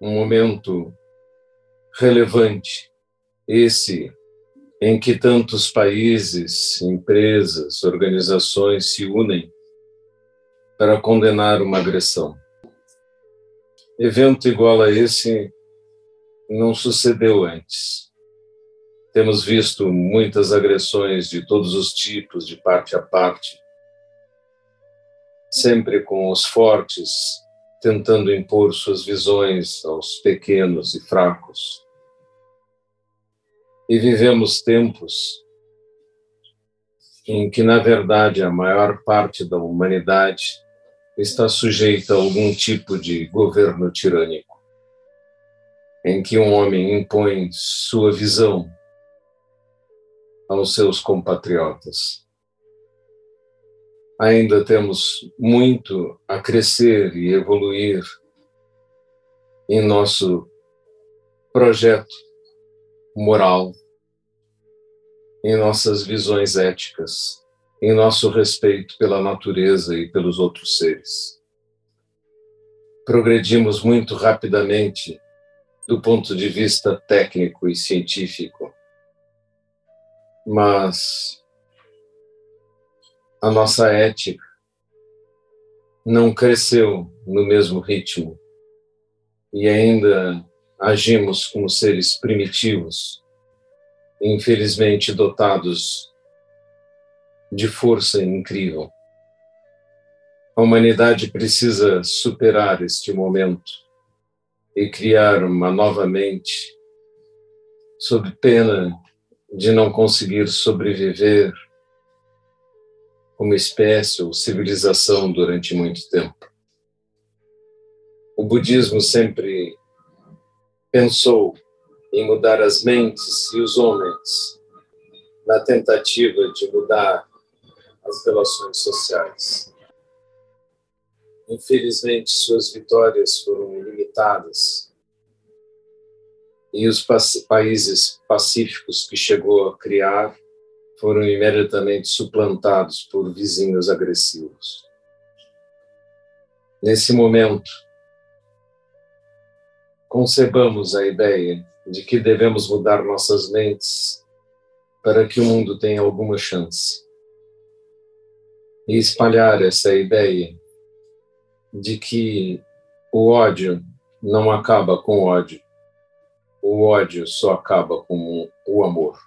um momento relevante, esse em que tantos países, empresas, organizações se unem para condenar uma agressão. Evento igual a esse não sucedeu antes. Temos visto muitas agressões de todos os tipos, de parte a parte, sempre com os fortes tentando impor suas visões aos pequenos e fracos. E vivemos tempos em que, na verdade, a maior parte da humanidade está sujeita a algum tipo de governo tirânico, em que um homem impõe sua visão aos seus compatriotas ainda temos muito a crescer e evoluir em nosso projeto moral, em nossas visões éticas, em nosso respeito pela natureza e pelos outros seres. Progredimos muito rapidamente do ponto de vista técnico e científico, mas a nossa ética não cresceu no mesmo ritmo e ainda agimos como seres primitivos, infelizmente dotados de força incrível. A humanidade precisa superar este momento e criar uma nova mente, sob pena de não conseguir sobreviver como espécie ou civilização durante muito tempo. O budismo sempre pensou em mudar as mentes e os homens na tentativa de mudar as relações sociais. Infelizmente, suas vitórias foram limitadas e os países pacíficos que chegou a criar foram imediatamente suplantados por vizinhos agressivos. Nesse momento, concebamos a ideia de que devemos mudar nossas mentes para que o mundo tenha alguma chance. E espalhar essa ideia de que o ódio não acaba com ódio, o ódio só acaba com o amor.